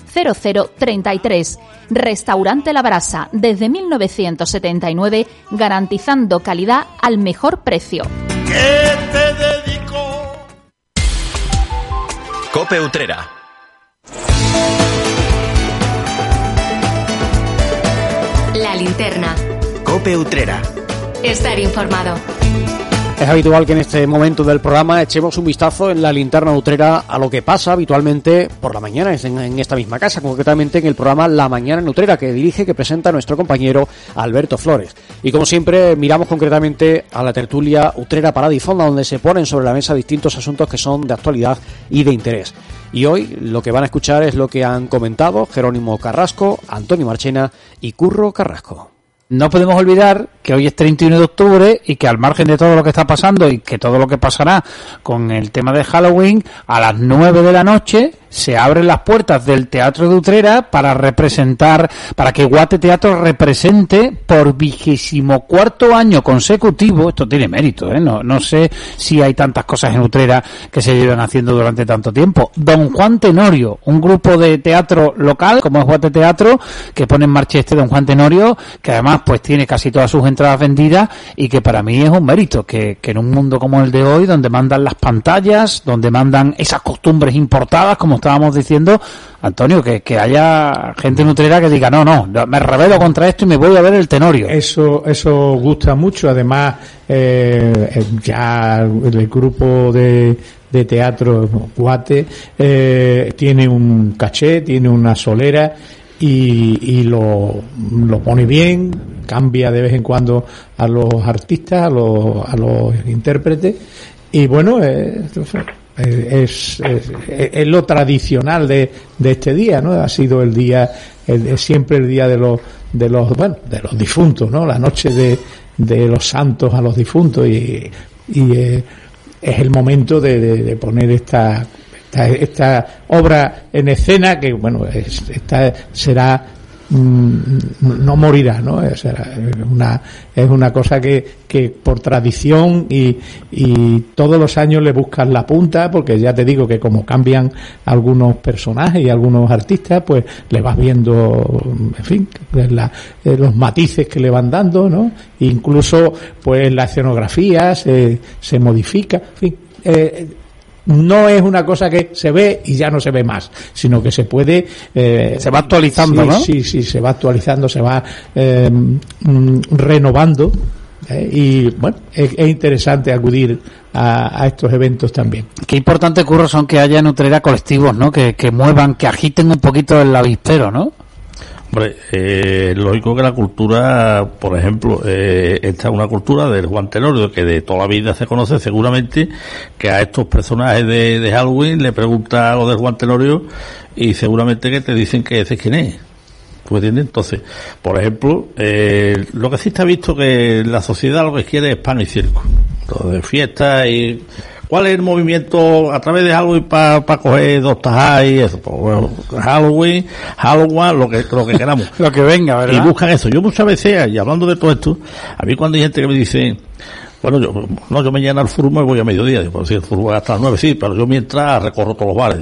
0033. Restaurante La Brasa, desde 1979, garantizando calidad al mejor precio. Cope Utrera. La linterna. Cope Utrera. Estar informado. Es habitual que en este momento del programa echemos un vistazo en la linterna utrera a lo que pasa habitualmente por la mañana en, en esta misma casa, concretamente en el programa La Mañana Nutrera que dirige, que presenta nuestro compañero Alberto Flores. Y como siempre, miramos concretamente a la tertulia Utrera Paradifonda, donde se ponen sobre la mesa distintos asuntos que son de actualidad y de interés. Y hoy lo que van a escuchar es lo que han comentado Jerónimo Carrasco, Antonio Marchena y Curro Carrasco. No podemos olvidar que hoy es 31 de octubre y que al margen de todo lo que está pasando y que todo lo que pasará con el tema de Halloween, a las 9 de la noche se abren las puertas del Teatro de Utrera para representar, para que Guate Teatro represente por vigésimo cuarto año consecutivo, esto tiene mérito, ¿eh? no, no sé si hay tantas cosas en Utrera que se llevan haciendo durante tanto tiempo. Don Juan Tenorio, un grupo de teatro local, como es Guate Teatro, que pone en marcha este Don Juan Tenorio, que además pues tiene casi todas sus entradas vendidas y que para mí es un mérito, que, que en un mundo como el de hoy, donde mandan las pantallas, donde mandan esas costumbres importadas, como estábamos diciendo, Antonio, que, que haya gente nutrera que diga, no, no, me revelo contra esto y me voy a ver el tenorio. Eso, eso gusta mucho, además, eh, ya el grupo de, de teatro Guate eh, tiene un caché, tiene una solera y, y lo, lo pone bien, cambia de vez en cuando a los artistas, a los, a los intérpretes y bueno, eh, es, es, es, lo tradicional de, de, este día, ¿no? Ha sido el día, el, siempre el día de los, de los, bueno, de los difuntos, ¿no? La noche de, de los santos a los difuntos y, y eh, es el momento de, de, poner esta, esta, esta obra en escena que bueno esta será no morirá, ¿no? Es una, es una cosa que, que por tradición y, y todos los años le buscan la punta, porque ya te digo que como cambian algunos personajes y algunos artistas, pues le vas viendo, en fin, eh, los matices que le van dando, ¿no? Incluso, pues la escenografía se, se modifica, en fin. Eh, no es una cosa que se ve y ya no se ve más, sino que se puede... Eh, se va actualizando, sí, ¿no? Sí, sí, se va actualizando, se va eh, mm, renovando. Eh, y bueno, es, interesante acudir a, estos eventos también. Qué importante, Curro, son que haya en Utrera colectivos, ¿no? Que, que muevan, que agiten un poquito el avispero, ¿no? Hombre, eh, lógico que la cultura, por ejemplo, eh, esta es una cultura del Juan Tenorio, que de toda la vida se conoce seguramente, que a estos personajes de, Halloween le pregunta algo del Juan Tenorio y seguramente que te dicen que ese es quién es. ¿Tú entiendes? Entonces, por ejemplo, eh, lo que sí está visto que la sociedad lo que quiere es pan y circo. Entonces, fiesta y ¿Cuál es el movimiento a través de Halloween para coger dos tajas y eso? Pues, bueno, Halloween, Halloween, lo que, lo que queramos. lo que venga, ¿verdad? Y buscan eso. Yo muchas veces, y hablando de todo esto, a mí cuando hay gente que me dice, bueno, yo, no, yo me lleno al furbo y voy a mediodía. Digo, si el furbo hasta las nueve, sí, pero yo mientras recorro todos los bares.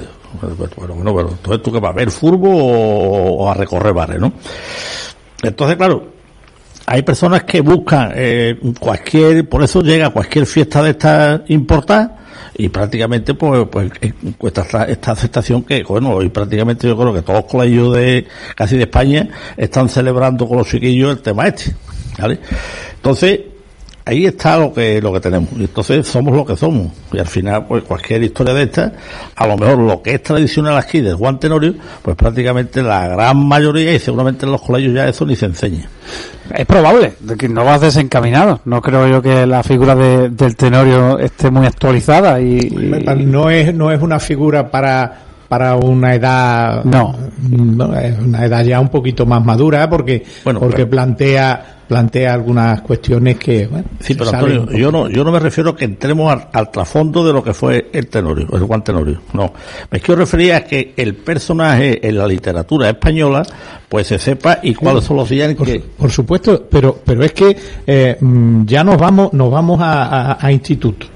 Bueno, bueno, pero entonces tú que vas a ver furbo o, a recorrer bares, ¿no? Entonces, claro, hay personas que buscan eh, cualquier, por eso llega cualquier fiesta de estas importante y prácticamente pues, pues esta, esta aceptación que bueno hoy prácticamente yo creo que todos los colegios de casi de España están celebrando con los chiquillos el tema este ¿vale? entonces ahí está lo que lo que tenemos. Y entonces somos lo que somos. Y al final pues cualquier historia de esta a lo mejor lo que es tradicional aquí del Juan Tenorio pues prácticamente la gran mayoría y seguramente en los colegios ya eso ni se enseña. Es probable de que no vas desencaminado. No creo yo que la figura del Tenorio esté muy actualizada y, no es no es una figura para para una edad no, es una edad ya un poquito más madura porque porque plantea plantea algunas cuestiones que bueno, sí pero Antonio yo no yo no me refiero a que entremos al, trasfondo de lo que fue el tenorio el Juan Tenorio no. Me quiero referir a que el personaje en la literatura española pues se sepa y cuáles son los días por, que por supuesto pero pero es que eh, mm, ya nos vamos nos vamos a, a, a institutos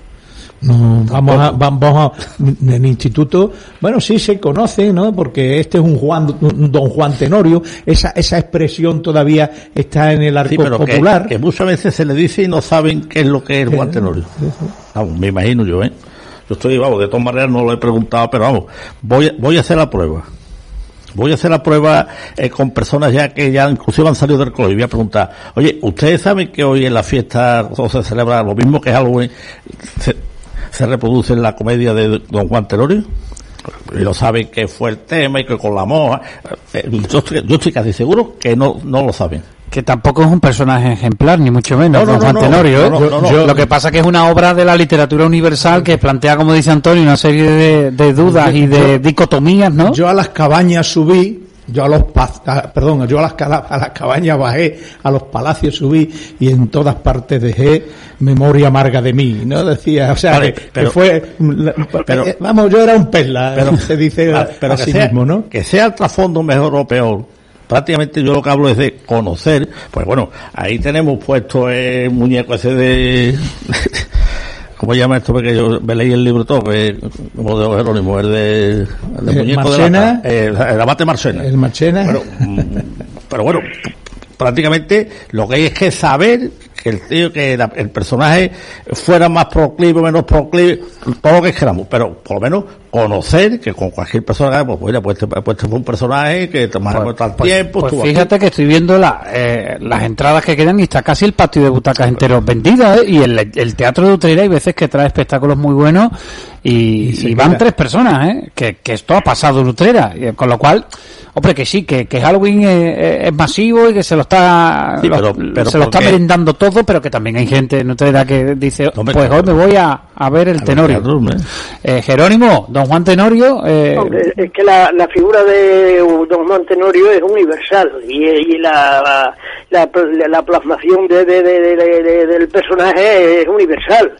no, vamos a, vamos en el instituto, bueno, sí se conoce, ¿no? Porque este es un Juan, un don Juan Tenorio, esa, esa expresión todavía está en el arco popular. Que, muchas veces se le dice y no saben qué es lo que es el Juan Tenorio. Vamos, me imagino yo, ¿eh? Yo estoy, vamos, de todas maneras no lo he preguntado, pero vamos, voy, voy a hacer la prueba. Voy a hacer la prueba eh, con personas ya que ya inclusive han salido del colegio y voy a preguntar, oye, ¿ustedes saben que hoy en la fiesta o se celebra lo mismo que es Halloween? se reproduce en la comedia de Don Juan Telorio y lo saben que fue el tema y que con la moja eh, yo, estoy, casi seguro que no, no lo saben que tampoco es un personaje ejemplar, ni mucho menos, Don Juan Tenorio. ¿eh? lo que pasa que es una obra de la literatura universal que plantea, como dice Antonio, una serie de, de dudas y de dicotomías, ¿no? Yo a las cabañas subí yo a los perdón, yo a las, a las cabañas bajé, a los palacios subí y en todas partes dejé memoria amarga de mí, ¿no? Decía, o sea, que, fue, pero, eh, vamos, yo era un perla, pero, se dice pero que sea, mismo, ¿no? Que sea el trasfondo mejor o peor, prácticamente yo lo que hablo es de conocer, pues bueno, ahí tenemos puesto el muñeco ese de, ¿Cómo se llama esto? Porque yo me leí el libro todo, como de Jerónimo, el de, el de eh, muñeco de la, eh, el abate Marcena. El Marcena. Pero, mm, pero bueno, prácticamente lo que hay es que saber que el tío, que el personaje fuera más proclive, menos proclive, todo lo que queramos, pero por lo menos conocer que con cualquier persona, pues bueno, pues, pues, pues este fue un personaje que tomara pues, tal pues, tiempo. Pues fíjate que estoy viendo la, eh, las entradas que quedan y está casi el patio de butacas enteros vendidas, ¿eh? y el, el teatro de Utrera hay veces que trae espectáculos muy buenos y, van tres personas, ¿eh? Que, que esto ha pasado en Utrera, con lo cual, hombre, que sí, que, que Halloween es, masivo y que se lo está, se lo está merendando todo, pero que también hay gente en Utrera que dice, pues hoy me voy a, a ver el Tenorio. ¿eh? Eh, Jerónimo, don Juan Tenorio. Eh... es que la, la, figura de don Juan Tenorio es universal y, y la, la, la, plasmación de, de, del personaje es universal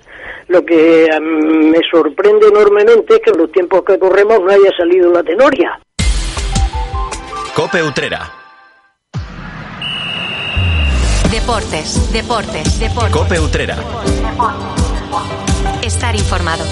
Lo que mm, me sorprende enormemente es que en los tiempos que corremos no haya salido la Tenoria. Cope Utrera. Deportes, deportes, deportes. Cope Utrera. Estar informado.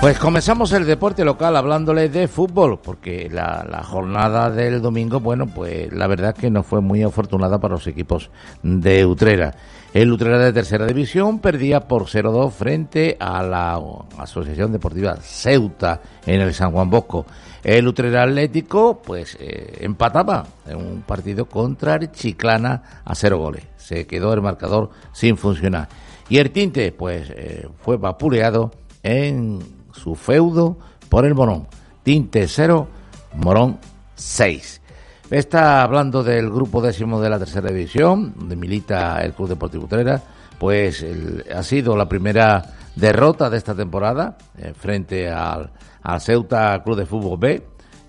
Pues comenzamos el deporte local hablándole de fútbol, porque la, jornada del domingo, bueno, pues la verdad que no fue muy afortunada para los equipos de Utrera. El Utrera de tercera división perdía por 0-2 frente a la Asociación Deportiva Ceuta en el San Juan Bosco. El Utrera Atlético, pues eh, empataba en un partido contra el Chiclana a cero goles. Se quedó el marcador sin funcionar. Y el Tinte, pues eh, fue vapuleado en su feudo por el Morón. Tinte 0, Morón 6. Está hablando del grupo décimo de la tercera división, donde milita el Club Deportivo Utrera, pues ha sido la primera derrota de esta temporada eh, frente al, al, Ceuta Club de Fútbol B,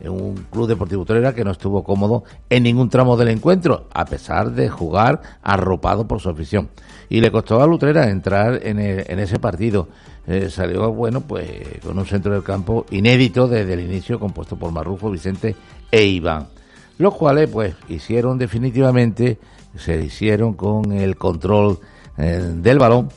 un club deportivo Utrera que no estuvo cómodo en ningún tramo del encuentro, a pesar de jugar arropado por su afición. Y le costó a Lutrera entrar en, en ese partido. Eh, salió, bueno, pues con un centro del campo inédito desde el inicio, compuesto por Marrufo, Vicente e Iván. Los cuales, pues, hicieron definitivamente, se hicieron con el control eh, del balón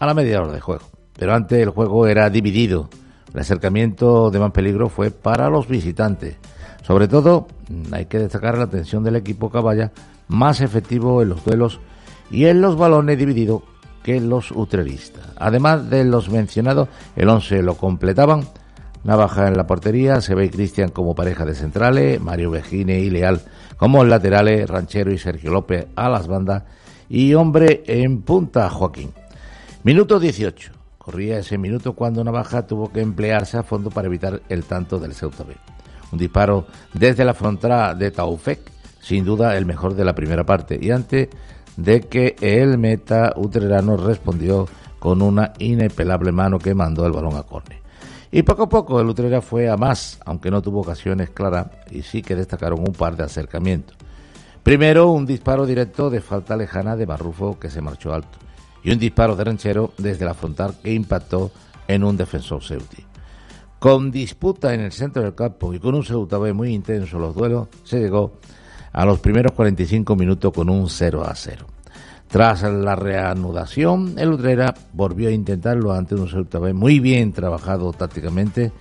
a la media hora de juego. Pero antes el juego era dividido. El acercamiento de más peligro fue para los visitantes. Sobre todo, hay que destacar la atención del equipo Caballa, más efectivo en los duelos y en los balones divididos que los utreristas. Además de los mencionados, el 11 lo completaban Navaja en la portería, se ve Cristian como pareja de centrales, Mario Vejine y Leal como laterales, Ranchero y Sergio López a las bandas y hombre en punta Joaquín. Minuto 18. Corría ese minuto cuando Navaja tuvo que emplearse a fondo para evitar el tanto del Ceuta B. Un disparo desde la frontera de Taufek, sin duda el mejor de la primera parte, y antes de que el meta utrerano respondió con una inepelable mano que mandó el balón a córner. Y poco a poco el Utrera fue a más, aunque no tuvo ocasiones claras y sí que destacaron un par de acercamientos. Primero, un disparo directo de falta lejana de Barrufo que se marchó alto y un disparo de Ranchero desde la frontal que impactó en un defensor Ceuti. Con disputa en el centro del campo y con un Ceuta muy intenso los duelos, se llegó a los primeros 45 minutos con un 0 a 0. Tras la reanudación, el Utrera volvió a intentarlo ante un Ceuta B muy bien trabajado tácticamente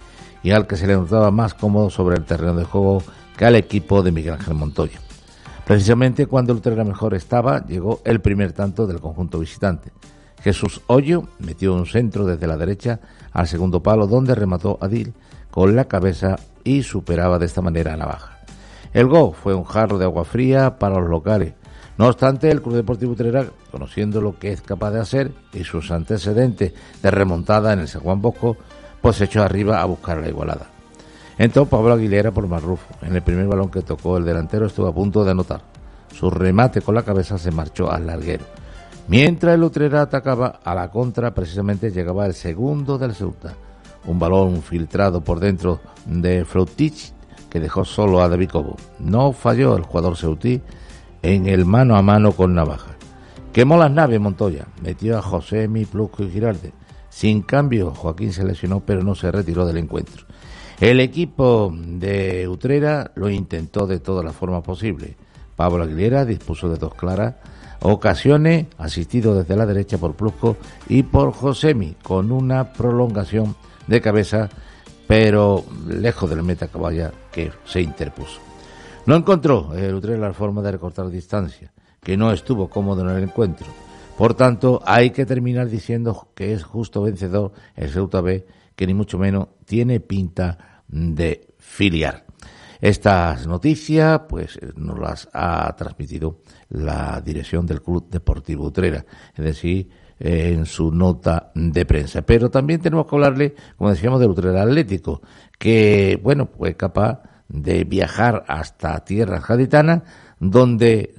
y al que se le notaba más cómodo sobre el terreno de juego que al equipo de Miguel Ángel Montoya. Precisamente cuando el Utrera mejor estaba, llegó el primer tanto del conjunto visitante. Jesús Hoyo metió un centro desde la derecha al segundo palo donde remató Adil con la cabeza y superaba de esta manera a Navaja. El gol fue un jarro de agua fría para los locales no obstante, el Club Deportivo Utrera, conociendo lo que es capaz de hacer y sus antecedentes de remontada en el San Juan Bosco, pues echó arriba a buscar la igualada. Entró Pablo Aguilera por Marrufo. En el primer balón que tocó el delantero estuvo a punto de anotar. Su remate con la cabeza se marchó al larguero. Mientras el Utrera atacaba a la contra, precisamente llegaba el segundo del Ceuta. Un balón filtrado por dentro de Froutich que dejó solo a David Cobo. No falló el jugador ceutí en el mano a mano con Navaja. Quemó las naves Montoya, metió a José Mi Plusco y Girarde. Sin cambio, Joaquín se lesionó, pero no se retiró del encuentro. El equipo de Utrera lo intentó de todas las formas posibles. Pablo Aguilera dispuso de dos claras ocasiones, asistido desde la derecha por Plusco y por Josemi, con una prolongación de cabeza, pero lejos del meta caballa que se interpuso. No encontró el Utrera la forma de recortar distancia, que no estuvo cómodo en el encuentro. Por tanto, hay que terminar diciendo que es justo vencedor el Ceuta B, que ni mucho menos tiene pinta de filiar. Estas noticias, pues, nos las ha transmitido la dirección del Club Deportivo Utrera, es decir, en su nota de prensa. Pero también tenemos que hablarle, como decíamos, del Utrera Atlético, que, bueno, pues capaz de viajar hasta tierras gaditanas, donde,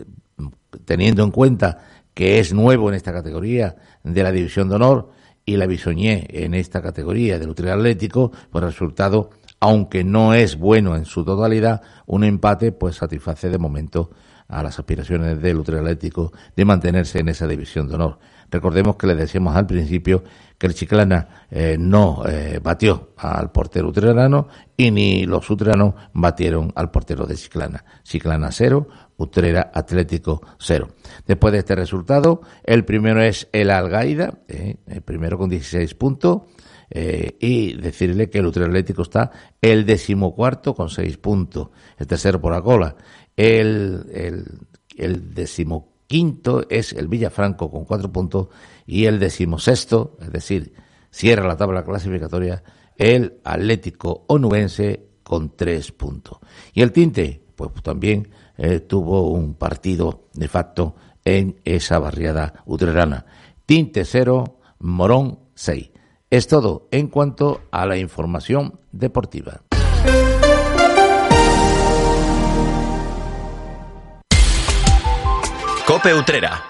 teniendo en cuenta que es nuevo en esta categoría de la División de Honor y la bisoñé en esta categoría del Utrera Atlético, pues resultado, aunque no es bueno en su totalidad, un empate pues satisface de momento a las aspiraciones del Utrera Atlético de mantenerse en esa división de honor. Recordemos que le decíamos al principio que el Chiclana eh, no eh, batió al portero utrerano y ni los utreranos batieron al portero de Chiclana. Chiclana cero, Utrera Atlético cero. Después de este resultado, el primero es el Algaida, eh, el primero con 16 puntos. Y decirle que el Utrera Atlético está el decimocuarto con seis puntos, el tercero por la cola, el, el, el decimoquinto es el Villafranco con cuatro puntos y el decimosexto, es decir, cierra la tabla clasificatoria el Atlético Onubense con tres puntos. Y el Tinte, pues también eh, tuvo un partido de facto en esa barriada utrerana. Tinte cero, Morón 6. Es todo en cuanto a la información deportiva. Cope Utrera.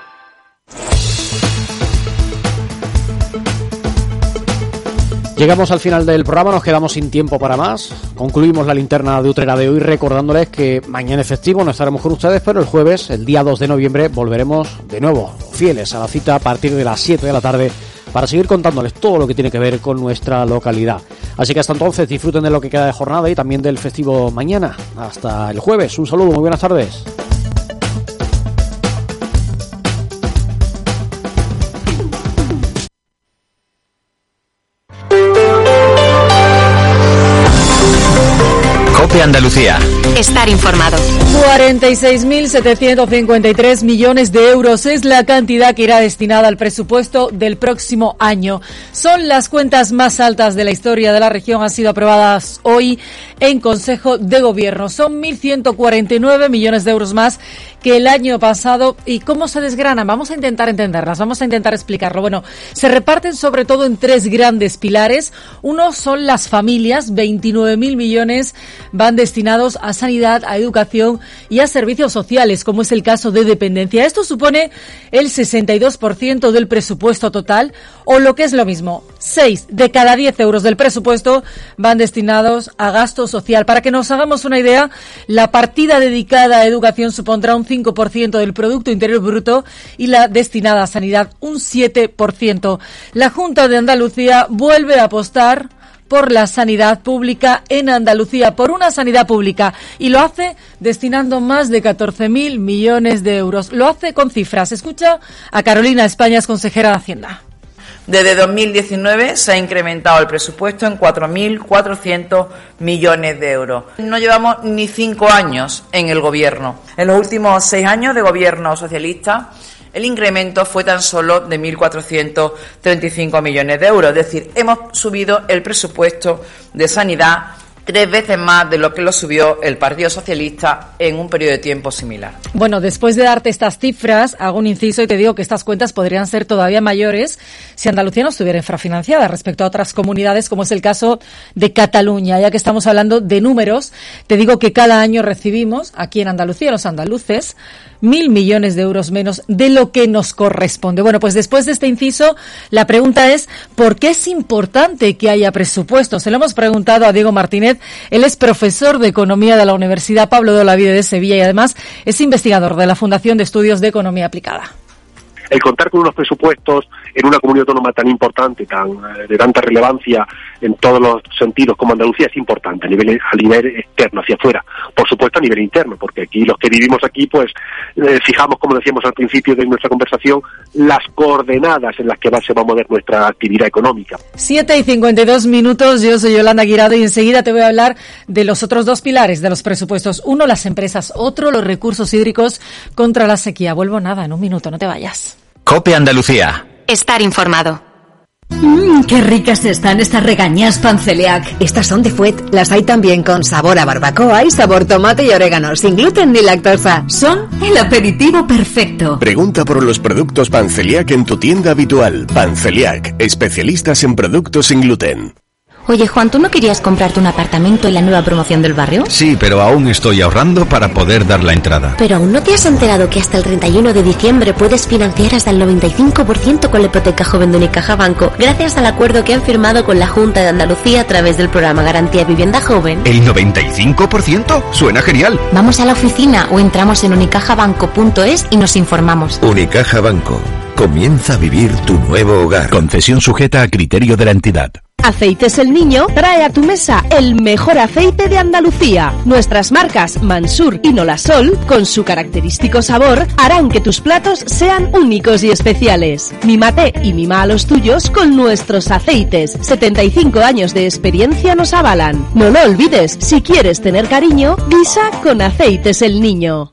Llegamos al final del programa, nos quedamos sin tiempo para más. Concluimos la linterna de Utrera de hoy recordándoles que mañana es festivo, no estaremos con ustedes, pero el jueves, el día 2 de noviembre, volveremos de nuevo, fieles a la cita a partir de las 7 de la tarde para seguir contándoles todo lo que tiene que ver con nuestra localidad. Así que hasta entonces disfruten de lo que queda de jornada y también del festivo mañana. Hasta el jueves. Un saludo, muy buenas tardes. Cope Andalucía. Estar informado. 46.753 millones de euros es la cantidad que irá destinada al presupuesto del próximo año. Son las cuentas más altas de la historia de la región. Han sido aprobadas hoy en Consejo de Gobierno. Son 1.149 millones de euros más que el año pasado. ¿Y cómo se desgranan? Vamos a intentar entenderlas, vamos a intentar explicarlo. Bueno, se reparten sobre todo en tres grandes pilares. Uno son las familias, 29.000 millones van destinados a sanidad, a educación y a servicios sociales, como es el caso de dependencia. Esto supone el 62% del presupuesto total, o lo que es lo mismo, 6 de cada 10 euros del presupuesto van destinados a gasto social. Para que nos hagamos una idea, la partida dedicada a educación supondrá un 5% del Producto Interior Bruto y la destinada a sanidad un 7%. La Junta de Andalucía vuelve a apostar por la sanidad pública en Andalucía, por una sanidad pública, y lo hace destinando más de 14.000 millones de euros. Lo hace con cifras. Escucha a Carolina España, es consejera de Hacienda. Desde 2019 se ha incrementado el presupuesto en 4.400 millones de euros. No llevamos ni cinco años en el Gobierno. En los últimos seis años de Gobierno socialista, el incremento fue tan solo de 1.435 millones de euros. Es decir, hemos subido el presupuesto de sanidad tres veces más de lo que lo subió el Partido Socialista en un periodo de tiempo similar. Bueno, después de darte estas cifras, hago un inciso y te digo que estas cuentas podrían ser todavía mayores si Andalucía no estuviera infrafinanciada respecto a otras comunidades, como es el caso de Cataluña. Ya que estamos hablando de números, te digo que cada año recibimos aquí en Andalucía, los andaluces, mil millones de euros menos de lo que nos corresponde. Bueno, pues después de este inciso, la pregunta es, ¿por qué es importante que haya presupuesto? Se lo hemos preguntado a Diego Martínez, él es profesor de Economía de la Universidad Pablo de Olavide de Sevilla y además es investigador de la Fundación de Estudios de Economía Aplicada. El contar con unos presupuestos en una comunidad autónoma tan importante, tan eh, de tanta relevancia en todos los sentidos como Andalucía es importante a nivel a nivel externo hacia afuera, por supuesto a nivel interno, porque aquí los que vivimos aquí pues eh, fijamos como decíamos al principio de nuestra conversación las coordenadas en las que se va a mover nuestra actividad económica. 7 y 52 minutos, yo soy Yolanda Guirado y enseguida te voy a hablar de los otros dos pilares de los presupuestos. Uno, las empresas, otro, los recursos hídricos contra la sequía. Vuelvo nada, en un minuto, no te vayas. Cope Andalucía. Estar informado. Mmm, qué ricas están estas regañas panceliac. Estas son de Fuet. Las hay también con sabor a barbacoa y sabor tomate y orégano, sin gluten ni lactosa. Son el aperitivo perfecto. Pregunta por los productos panceliac en tu tienda habitual. Panceliac, especialistas en productos sin gluten. Oye, Juan, ¿tú no querías comprarte un apartamento en la nueva promoción del barrio? Sí, pero aún estoy ahorrando para poder dar la entrada. Pero aún no te has enterado que hasta el 31 de diciembre puedes financiar hasta el 95% con la hipoteca joven de Unicaja Banco, gracias al acuerdo que han firmado con la Junta de Andalucía a través del programa Garantía Vivienda Joven. ¿El 95%? Suena genial. Vamos a la oficina o entramos en unicajabanco.es y nos informamos. Unicaja Banco. Comienza a vivir tu nuevo hogar. Concesión sujeta a criterio de la entidad. Aceites El Niño trae a tu mesa el mejor aceite de Andalucía. Nuestras marcas Mansur y Nolasol, con su característico sabor, harán que tus platos sean únicos y especiales. Mímate y mima a los tuyos con nuestros aceites. 75 años de experiencia nos avalan. No lo olvides, si quieres tener cariño, visa con Aceites El Niño.